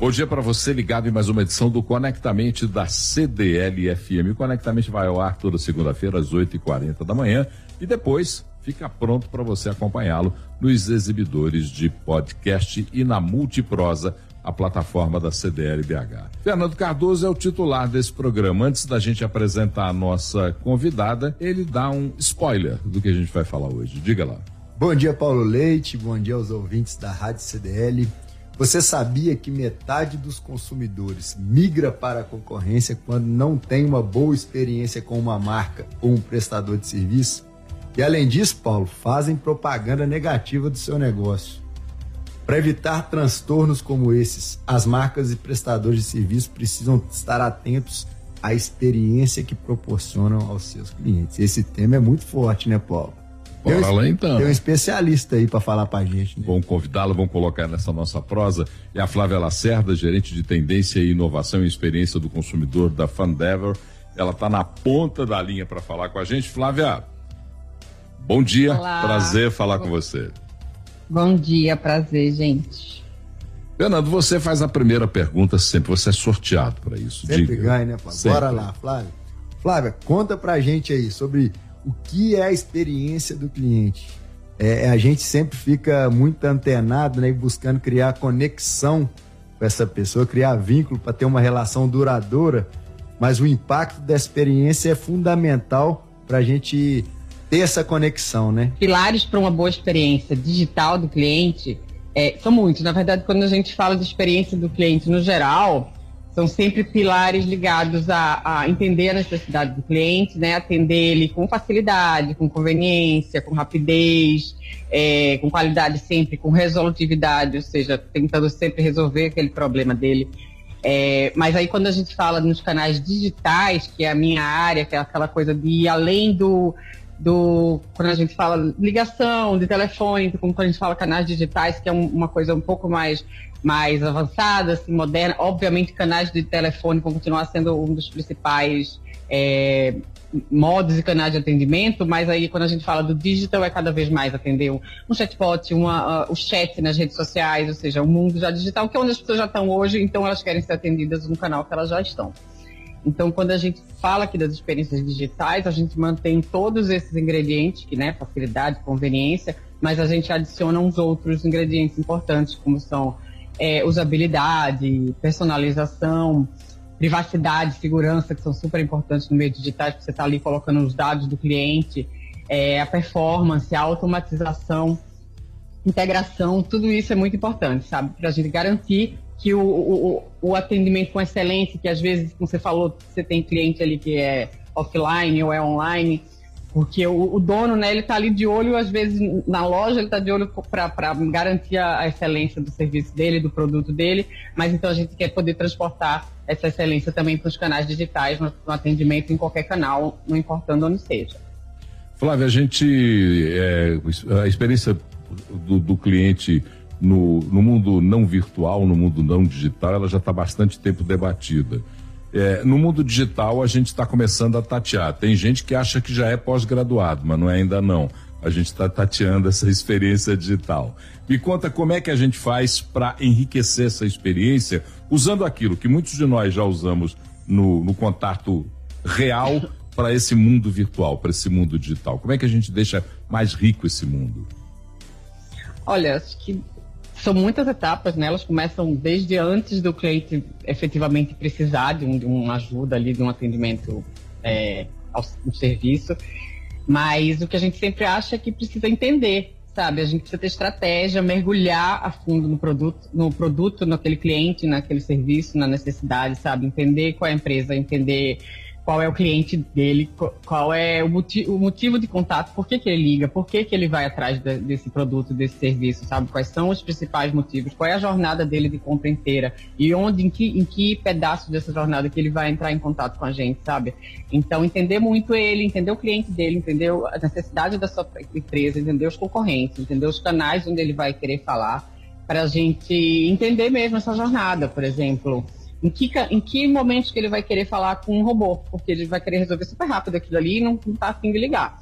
Bom dia para você ligado em mais uma edição do Conectamente da CDL FM. O Conectamente vai ao ar toda segunda-feira às 8h40 da manhã e depois fica pronto para você acompanhá-lo nos exibidores de podcast e na Multiprosa, a plataforma da CDL BH. Fernando Cardoso é o titular desse programa. Antes da gente apresentar a nossa convidada, ele dá um spoiler do que a gente vai falar hoje. Diga lá. Bom dia, Paulo Leite. Bom dia aos ouvintes da Rádio CDL. Você sabia que metade dos consumidores migra para a concorrência quando não tem uma boa experiência com uma marca ou um prestador de serviço? E além disso, Paulo, fazem propaganda negativa do seu negócio. Para evitar transtornos como esses, as marcas e prestadores de serviço precisam estar atentos à experiência que proporcionam aos seus clientes. Esse tema é muito forte, né, Paulo? Bora tem um, lá então. Tem um especialista aí para falar para a gente. Né? Vamos convidá-la, vamos colocar nessa nossa prosa. É a Flávia Lacerda, gerente de tendência e inovação e experiência do consumidor da Fundever. Ela está na ponta da linha para falar com a gente. Flávia, bom dia, Olá. prazer falar bom... com você. Bom dia, prazer, gente. Fernando, você faz a primeira pergunta sempre, você é sorteado para isso. Sempre Diga. ganha, né, Flávia? Bora lá, Flávia. Flávia, conta pra gente aí sobre o que é a experiência do cliente. É, a gente sempre fica muito antenado, né, buscando criar conexão com essa pessoa, criar vínculo para ter uma relação duradoura, mas o impacto da experiência é fundamental para a gente ter essa conexão, né? Pilares para uma boa experiência digital do cliente é, são muitos. Na verdade, quando a gente fala de experiência do cliente no geral, são sempre pilares ligados a, a, entender a necessidade do cliente, né? atender ele com facilidade, com conveniência, com rapidez, é, com qualidade sempre, com resolutividade, ou seja, tentando sempre resolver aquele problema dele. É, mas aí quando a gente fala nos canais digitais, que é a minha área, que é aquela coisa de ir além do, do quando a gente fala ligação de telefone, como quando a gente fala canais digitais, que é um, uma coisa um pouco mais mais avançada, assim, moderna. Obviamente, canais de telefone vão continuar sendo um dos principais é, modos e canais de atendimento, mas aí quando a gente fala do digital é cada vez mais atender um, um chatbot, uma, uh, o chat nas redes sociais, ou seja, o mundo já digital, que é onde as pessoas já estão hoje, então elas querem ser atendidas no canal que elas já estão. Então, quando a gente fala aqui das experiências digitais, a gente mantém todos esses ingredientes, que, né, facilidade, conveniência, mas a gente adiciona uns outros ingredientes importantes, como são é, usabilidade, personalização, privacidade, segurança, que são super importantes no meio digital, porque você está ali colocando os dados do cliente, é, a performance, a automatização, integração, tudo isso é muito importante, sabe? Para a gente garantir que o, o, o, atendimento com excelência, que às vezes, como você falou, você tem cliente ali que é offline ou é online, porque o, o, dono, né, ele tá ali de olho, às vezes na loja, ele tá de olho para garantir a, excelência do serviço dele, do produto dele, mas então a gente quer poder transportar essa excelência também para os canais digitais, no, no, atendimento em qualquer canal, não importando onde seja. Flávia, a gente, é, a experiência do, do cliente no, no mundo não virtual, no mundo não digital, ela já está bastante tempo debatida. É, no mundo digital, a gente está começando a tatear. Tem gente que acha que já é pós-graduado, mas não é ainda não. A gente está tateando essa experiência digital. Me conta como é que a gente faz para enriquecer essa experiência usando aquilo que muitos de nós já usamos no, no contato real para esse mundo virtual, para esse mundo digital. Como é que a gente deixa mais rico esse mundo? Olha, acho que são muitas etapas, né? Elas começam desde antes do cliente efetivamente precisar de, um, de uma ajuda ali, de um atendimento é, ao um serviço. Mas o que a gente sempre acha é que precisa entender, sabe? A gente precisa ter estratégia, mergulhar a fundo no produto, no produto, naquele cliente, naquele serviço, na necessidade, sabe? Entender qual é a empresa, entender qual é o cliente dele, qual é o, motivo, o motivo de contato, por que, que ele liga, por que, que ele vai atrás de, desse produto, desse serviço, sabe? Quais são os principais motivos, qual é a jornada dele de compra inteira e onde, em que, em que pedaço dessa jornada que ele vai entrar em contato com a gente, sabe? Então, entender muito ele, entender o cliente dele, entender a necessidade da sua empresa, entender os concorrentes, entender os canais onde ele vai querer falar, para a gente entender mesmo essa jornada, por exemplo em que, em que momentos que ele vai querer falar com um robô, porque ele vai querer resolver super rápido aquilo ali e não, está afim de ligar.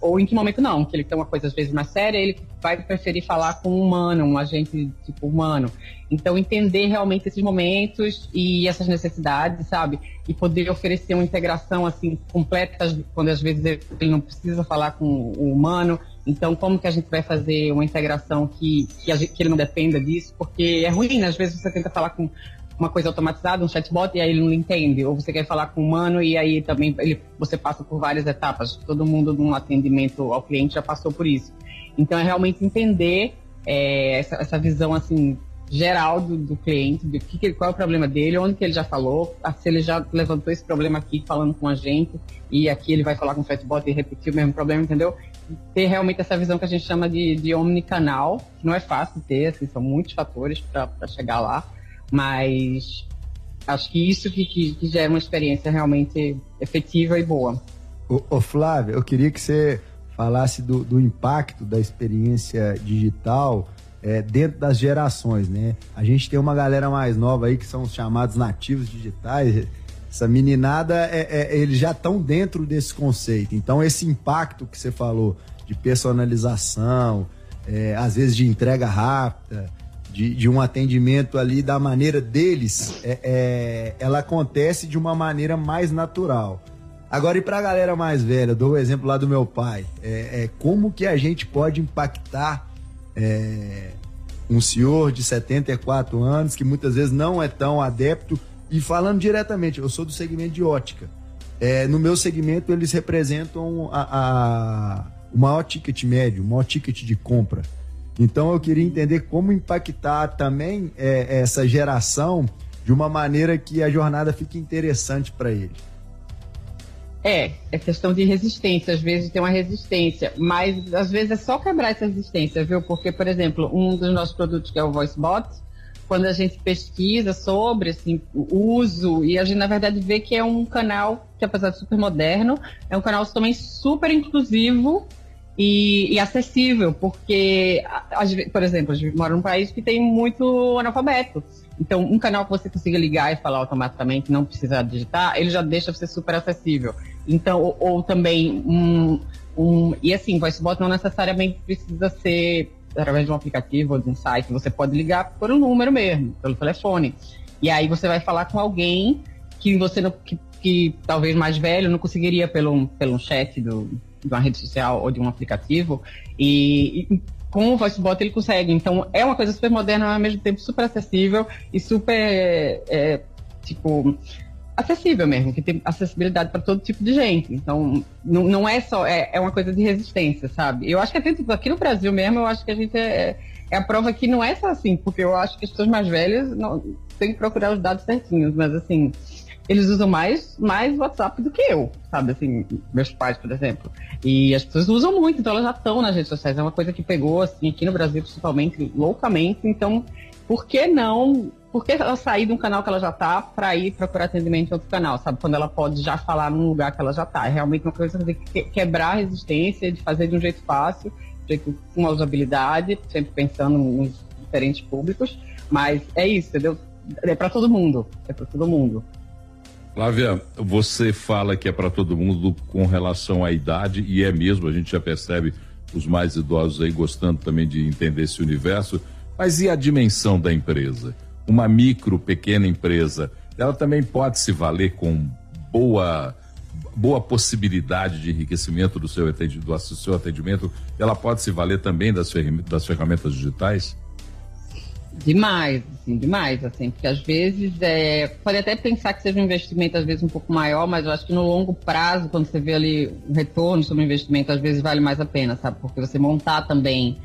ou em que momento não, que ele tem uma coisa às vezes mais séria, ele vai preferir falar com um humano, um agente tipo humano. Então entender realmente esses momentos e essas necessidades, sabe? E poder oferecer uma integração assim completa quando às vezes ele não precisa falar com o humano. Então como que a gente vai fazer uma integração que que, gente, que ele não dependa disso? Porque é ruim, né? às vezes você tenta falar com uma coisa automatizada, um chatbot, e aí ele não entende. Ou você quer falar com um humano e aí também ele, você passa por várias etapas. Todo mundo num atendimento ao cliente já passou por isso. Então é realmente entender é, essa, essa, visão assim geral do, do cliente, de que, qual é o problema dele, onde que ele já falou, se ele já levantou esse problema aqui falando com a gente e aqui ele vai falar com o chatbot e repetir o mesmo problema, entendeu? Ter realmente essa visão que a gente chama de, de omnicanal, que não é fácil ter, assim, são muitos fatores para chegar lá, mas acho que isso que, que, que gera uma experiência realmente efetiva e boa. Ô, ô Flávio, eu queria que você falasse do, do impacto da experiência digital é, dentro das gerações, né? A gente tem uma galera mais nova aí que são os chamados nativos digitais. Essa meninada, é, é, eles já estão dentro desse conceito. Então, esse impacto que você falou de personalização, é, às vezes de entrega rápida, de, de um atendimento ali da maneira deles, é, é, ela acontece de uma maneira mais natural. Agora, e para a galera mais velha, dou o exemplo lá do meu pai, é, é como que a gente pode impactar é, um senhor de 74 anos que muitas vezes não é tão adepto, e falando diretamente, eu sou do segmento de ótica. É, no meu segmento, eles representam a, a, o maior ticket médio, o maior ticket de compra. Então eu queria entender como impactar também é, essa geração de uma maneira que a jornada fique interessante para ele. É, é questão de resistência. Às vezes tem uma resistência, mas às vezes é só quebrar essa resistência, viu? Porque, por exemplo, um dos nossos produtos que é o VoiceBot, quando a gente pesquisa sobre assim, o uso, e a gente na verdade vê que é um canal que, apesar de super moderno, é um canal também super inclusivo e, e acessível, porque, por exemplo, a gente mora num país que tem muito analfabeto. Então, um canal que você consiga ligar e falar automaticamente, não precisa digitar, ele já deixa você super acessível. Então, ou, ou também um, um. E assim, VoiceBot não necessariamente precisa ser através de um aplicativo ou de um site. Você pode ligar por um número mesmo, pelo telefone. E aí você vai falar com alguém que você não, que, que talvez mais velho não conseguiria pelo, pelo chat do, de uma rede social ou de um aplicativo. E, e com o VoiceBot ele consegue. Então é uma coisa super moderna, ao mesmo tempo super acessível e super, é, tipo, acessível mesmo, que tem acessibilidade para todo tipo de gente. Então não, não é só, é, é uma coisa de resistência, sabe? Eu acho que até aqui no Brasil mesmo, eu acho que a gente é, é a prova que não é só assim, porque eu acho que as pessoas mais velhas não, têm que procurar os dados certinhos, mas assim eles usam mais, mais WhatsApp do que eu, sabe? Assim, meus pais, por exemplo. E as pessoas usam muito, então elas já estão nas redes sociais. É uma coisa que pegou, assim, aqui no Brasil, principalmente, loucamente. Então, por que não? Por que ela sair de um canal que ela já está para ir procurar atendimento em outro canal, sabe? Quando ela pode já falar num lugar que ela já está. É realmente uma coisa de quebrar a resistência, de fazer de um jeito fácil, de com uma usabilidade, sempre pensando nos diferentes públicos. Mas é isso, entendeu? É para todo mundo. É para todo mundo. Flávia, você fala que é para todo mundo com relação à idade, e é mesmo, a gente já percebe os mais idosos aí gostando também de entender esse universo, mas e a dimensão da empresa? Uma micro, pequena empresa, ela também pode se valer com boa boa possibilidade de enriquecimento do seu, atendimento, do seu atendimento, ela pode se valer também das ferramentas digitais? Demais, assim, demais, assim, porque às vezes é, pode até pensar que seja um investimento às vezes um pouco maior, mas eu acho que no longo prazo, quando você vê ali um retorno sobre o investimento, às vezes vale mais a pena, sabe? Porque você montar também,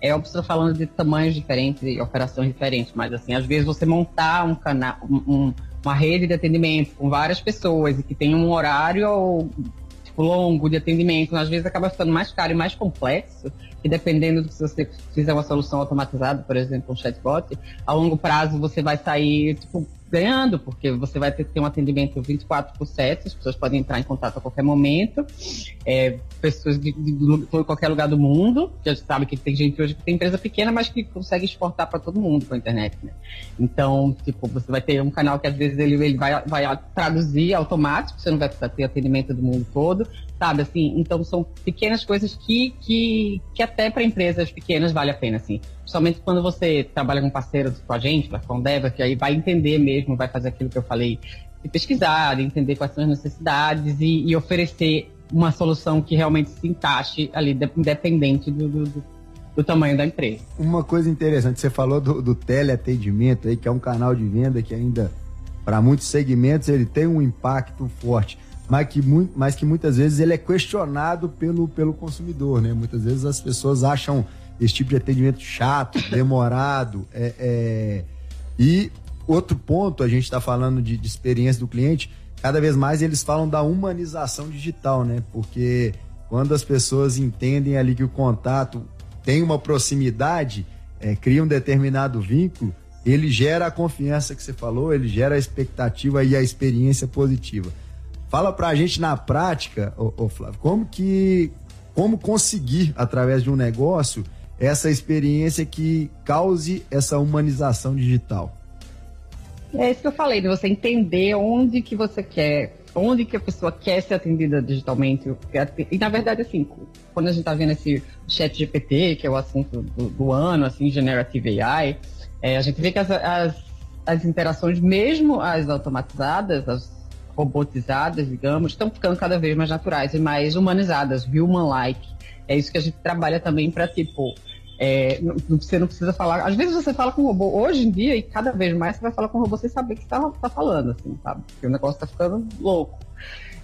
é óbvio que falando de tamanhos diferentes e operações diferentes, mas assim, às vezes você montar um canal, um, uma rede de atendimento com várias pessoas e que tem um horário longo de atendimento, às vezes acaba ficando mais caro e mais complexo que dependendo do que você fizer uma solução automatizada, por exemplo, um chatbot, a longo prazo você vai sair, tipo, ganhando, porque você vai ter ter um atendimento 24 por 7, as pessoas podem entrar em contato a qualquer momento, é, pessoas de, de, de, qualquer lugar do mundo, gente sabe que tem gente hoje que tem empresa pequena, mas que consegue exportar para todo mundo com a internet, né? Então, tipo, você vai ter um canal que às vezes ele, ele vai, vai traduzir automático, você não vai precisar ter atendimento do mundo todo, sabe? Assim, então são pequenas coisas que, que, que até para empresas pequenas vale a pena, assim. Principalmente quando você trabalha com parceiro com a gente, com Deva, que aí vai entender mesmo, vai fazer aquilo que eu falei, de pesquisar, de entender quais são as necessidades e, e oferecer uma solução que realmente se encaixe ali, independente do, do, do, do tamanho da empresa. Uma coisa interessante, você falou do, do teleatendimento aí, que é um canal de venda que ainda, para muitos segmentos, ele tem um impacto forte mas que, mas que muitas vezes ele é questionado pelo, pelo consumidor, né? Muitas vezes as pessoas acham esse tipo de atendimento chato, demorado, é, é... e outro ponto, a gente está falando de, de, experiência do cliente, cada vez mais eles falam da humanização digital, né? Porque quando as pessoas entendem ali que o contato tem uma proximidade, é, cria um determinado vínculo, ele gera a confiança que você falou, ele gera a expectativa e a experiência positiva. Fala pra gente na prática, ô, ô Flávio, como que como conseguir através de um negócio essa experiência que cause essa humanização digital? É isso que eu falei, de você entender onde que você quer, onde que a pessoa quer ser atendida digitalmente. E na verdade, assim, quando a gente está vendo esse chat GPT, que é o assunto do, do ano, assim, Generative AI, é, a gente vê que as, as, as interações, mesmo as automatizadas, as robotizadas, digamos, estão ficando cada vez mais naturais e mais humanizadas, human-like. É isso que a gente trabalha também para, tipo, é, não, você não precisa falar. Às vezes você fala com robô, hoje em dia, e cada vez mais você vai falar com robô sem saber o que está tá falando, assim, sabe? Porque o negócio está ficando louco.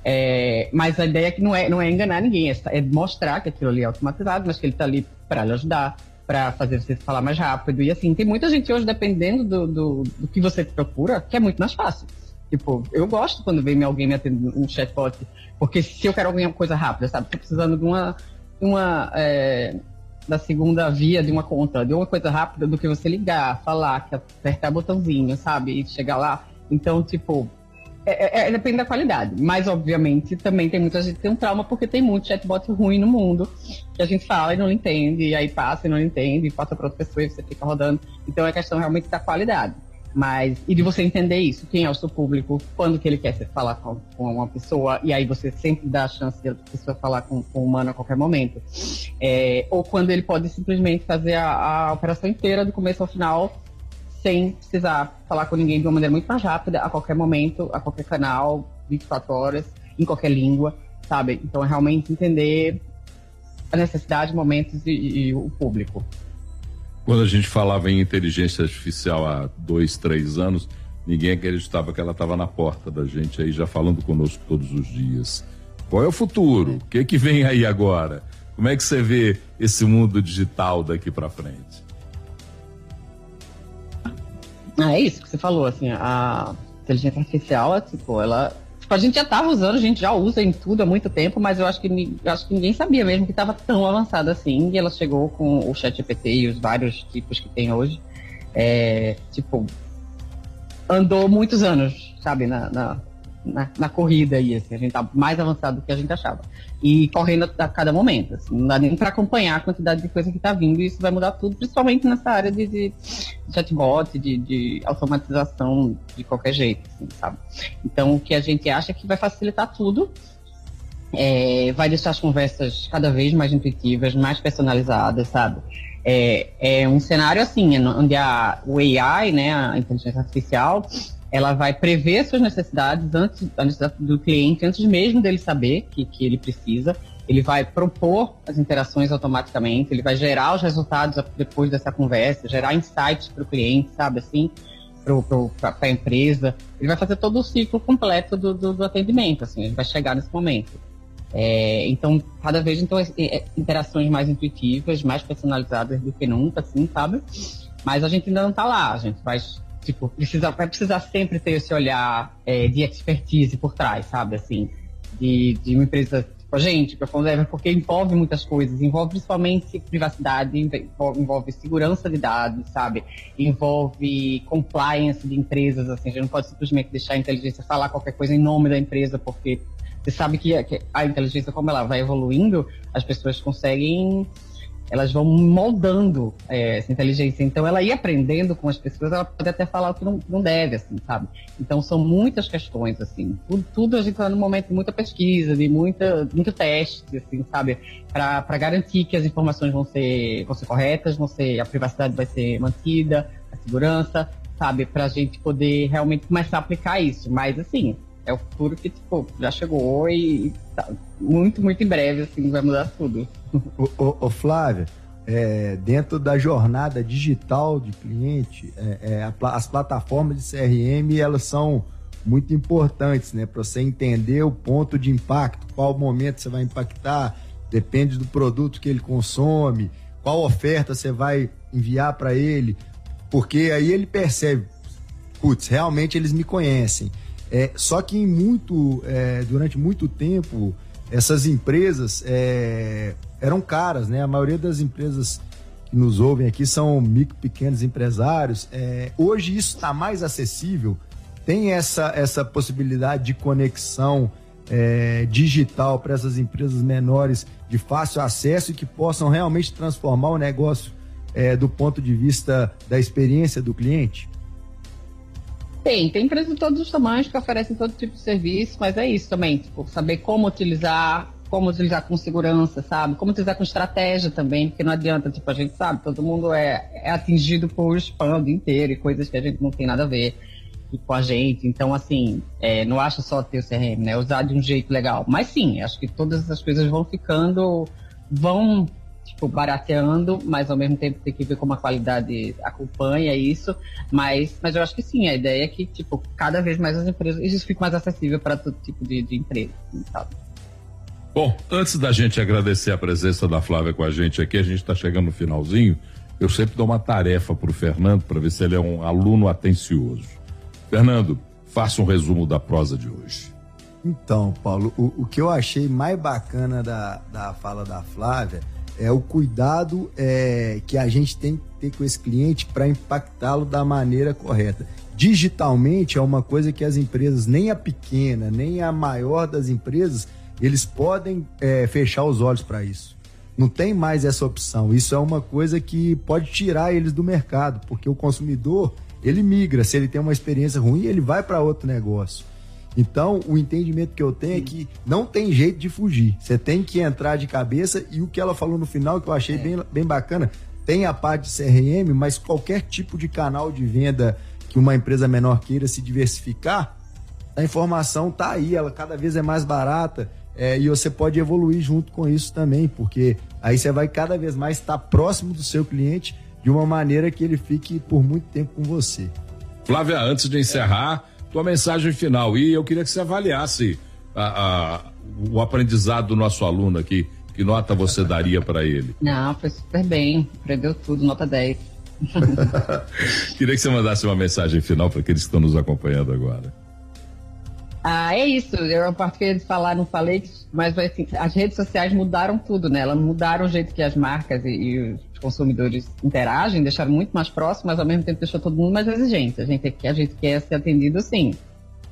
É, mas a ideia é que não é, não é enganar ninguém, é, é mostrar que aquilo ali é automatizado, mas que ele está ali para lhe ajudar, para fazer você falar mais rápido. E assim, tem muita gente hoje, dependendo do, do, do que você procura, que é muito mais fácil. Tipo, eu gosto quando vem alguém me atender um chatbot, porque se eu quero alguma coisa rápida, sabe? Tô precisando de uma, uma é, da segunda via de uma conta, de uma coisa rápida do que você ligar, falar, apertar botãozinho, sabe? E chegar lá. Então, tipo, é, é, é, depende da qualidade. Mas, obviamente, também tem muita gente que tem um trauma porque tem muito chatbot ruim no mundo que a gente fala e não entende, e aí passa e não entende, e passa para outra pessoa e você fica rodando. Então, é questão realmente da qualidade. Mas, e de você entender isso, quem é o seu público, quando que ele quer falar com, com uma pessoa, e aí você sempre dá a chance de a pessoa falar com, com o humano a qualquer momento. É, ou quando ele pode simplesmente fazer a, a operação inteira, do começo ao final, sem precisar falar com ninguém de uma maneira muito mais rápida, a qualquer momento, a qualquer canal, 24 horas, em qualquer língua, sabe? Então é realmente entender a necessidade, momentos e, e o público. Quando a gente falava em inteligência artificial há dois, três anos, ninguém acreditava que ela estava na porta da gente aí já falando conosco todos os dias. Qual é o futuro? O que, que vem aí agora? Como é que você vê esse mundo digital daqui para frente? Ah, é isso que você falou, assim, a inteligência artificial, tipo, ela Tipo, a gente já estava usando, a gente já usa em tudo há muito tempo, mas eu acho que, eu acho que ninguém sabia mesmo que estava tão avançada assim. E ela chegou com o chat GPT e os vários tipos que tem hoje. É, tipo, andou muitos anos, sabe, na, na na, na, corrida aí, assim, a gente tá mais avançado do que a gente achava. E correndo a, cada momento, assim, não dá nem para acompanhar a quantidade de coisa que está vindo e isso vai mudar tudo, principalmente nessa área de, de chatbot, de, de, automatização de qualquer jeito, assim, sabe? Então, o que a gente acha é que vai facilitar tudo, é, vai deixar as conversas cada vez mais intuitivas, mais personalizadas, sabe? É, é um cenário assim, onde a, o AI, né, a inteligência artificial, ela vai prever suas necessidades antes a necessidade do cliente, antes mesmo dele saber que, que ele precisa. Ele vai propor as interações automaticamente, ele vai gerar os resultados depois dessa conversa, gerar insights para o cliente, sabe assim, para a empresa. Ele vai fazer todo o ciclo completo do, do, do atendimento, assim, ele vai chegar nesse momento. É, então, cada vez então, é, é, interações mais intuitivas, mais personalizadas do que nunca, assim, sabe? Mas a gente ainda não está lá, a gente vai Tipo, precisa, vai precisar sempre ter esse olhar é, de expertise por trás, sabe? Assim, de, de uma empresa tipo a gente, que é porque envolve muitas coisas, envolve principalmente privacidade, envolve, envolve, segurança de dados, sabe? Envolve compliance de empresas, assim, a gente não pode simplesmente deixar a inteligência falar qualquer coisa em nome da empresa, porque você sabe que a inteligência, como ela vai evoluindo, as pessoas conseguem elas vão moldando é, essa inteligência. Então, ela ia aprendendo com as pessoas, ela pode até falar o que não, não deve, assim, sabe? Então, são muitas questões, assim. Tudo, tudo a gente está num momento de muita pesquisa, de muita, muito teste, assim, sabe? Para garantir que as informações vão ser, vão ser corretas, vão ser, a privacidade vai ser mantida, a segurança, sabe? Para a gente poder realmente começar a aplicar isso. Mas, assim, é o futuro que, tipo, já chegou e tá, muito, muito em breve, assim, vai mudar tudo. Ô, ô, ô Flávia, é, dentro da jornada digital de cliente, é, é, a, as plataformas de CRM, elas são muito importantes, né? Para você entender o ponto de impacto, qual momento você vai impactar, depende do produto que ele consome, qual oferta você vai enviar para ele, porque aí ele percebe, putz, realmente eles me conhecem. É, só que em muito, é, durante muito tempo, essas empresas é, eram caras, né? A maioria das empresas que nos ouvem aqui são micro, pequenos empresários. É, hoje isso está mais acessível, tem essa, essa possibilidade de conexão é, digital para essas empresas menores de fácil acesso e que possam realmente transformar o negócio é, do ponto de vista da experiência do cliente? Tem, tem empresas de todos os tamanhos que oferecem todo tipo de serviço, mas é isso também, tipo, saber como utilizar, como utilizar com segurança, sabe? Como utilizar com estratégia também, porque não adianta, tipo, a gente sabe, todo mundo é, é atingido por spam o dia inteiro e coisas que a gente não tem nada a ver com a gente. Então, assim, é, não acha só ter o CRM, né? Usar de um jeito legal. Mas sim, acho que todas essas coisas vão ficando, vão tipo, barateando, mas ao mesmo tempo tem que ver como a qualidade acompanha isso. Mas, mas eu acho que sim, a ideia é que, tipo, cada vez mais as empresas, isso fica mais acessível para todo tipo de, de empresa, assim, sabe? Bom, antes da gente agradecer a presença da Flávia com a gente aqui, a gente está chegando no finalzinho. Eu sempre dou uma tarefa para o Fernando para ver se ele é um aluno atencioso. Fernando, faça um resumo da prosa de hoje. Então, Paulo, o, o que eu achei mais bacana da, da fala da Flávia é o cuidado é, que a gente tem que ter com esse cliente para impactá-lo da maneira correta. Digitalmente é uma coisa que as empresas, nem a pequena, nem a maior das empresas, eles podem é, fechar os olhos para isso. Não tem mais essa opção. Isso é uma coisa que pode tirar eles do mercado, porque o consumidor ele migra. Se ele tem uma experiência ruim, ele vai para outro negócio. Então, o entendimento que eu tenho é que não tem jeito de fugir. Você tem que entrar de cabeça e o que ela falou no final, que eu achei é. bem, bem bacana, tem a parte de CRM, mas qualquer tipo de canal de venda que uma empresa menor queira se diversificar, a informação tá aí, ela cada vez é mais barata é, e você pode evoluir junto com isso também, porque aí você vai cada vez mais estar próximo do seu cliente de uma maneira que ele fique por muito tempo com você. Flávia, antes de encerrar, tua mensagem final. E eu queria que você avaliasse a, a, o aprendizado do nosso aluno aqui. Que nota você daria para ele? Não, foi super bem. Aprendeu tudo, nota 10. queria que você mandasse uma mensagem final para aqueles que estão nos acompanhando agora. Ah, é isso. Eu partilhei de falar, não falei, mas assim, as redes sociais mudaram tudo, né? Elas mudaram o jeito que as marcas e, e os consumidores interagem, deixaram muito mais próximos, mas ao mesmo tempo deixou todo mundo mais exigente. A gente, a gente quer ser atendido assim,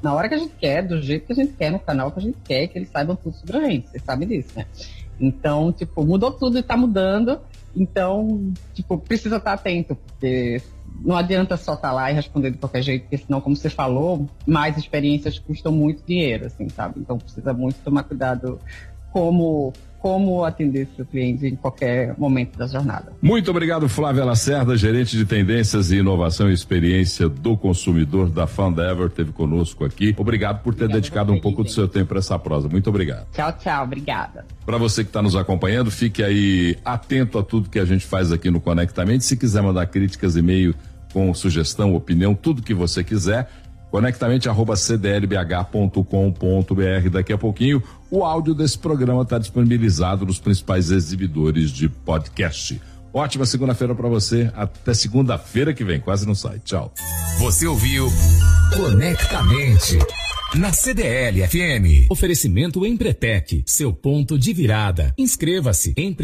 na hora que a gente quer, do jeito que a gente quer, no canal que a gente quer, que eles saibam tudo sobre a gente. Vocês sabem disso, né? Então, tipo, mudou tudo e tá mudando. Então, tipo, precisa estar atento, porque não adianta só estar tá lá e responder de qualquer jeito, porque senão, como você falou, mais experiências custam muito dinheiro, assim, sabe? Então precisa muito tomar cuidado como como atender seu cliente em qualquer momento da jornada. Muito obrigado, Flávia Lacerda, gerente de tendências e inovação e experiência do consumidor da Fundever, teve conosco aqui. Obrigado por ter Obrigada dedicado um pouco do seu tempo para essa prosa. Muito obrigado. Tchau, tchau. Obrigada. Para você que está nos acompanhando, fique aí atento a tudo que a gente faz aqui no Conectamente. Se quiser mandar críticas, e-mail com sugestão, opinião, tudo que você quiser conectamente arroba cdlbh.com.br. Daqui a pouquinho, o áudio desse programa está disponibilizado nos principais exibidores de podcast. Ótima segunda-feira para você. Até segunda-feira que vem. Quase não sai. Tchau. Você ouviu Conectamente na CDL FM. Oferecimento Empretec, seu ponto de virada. Inscreva-se em.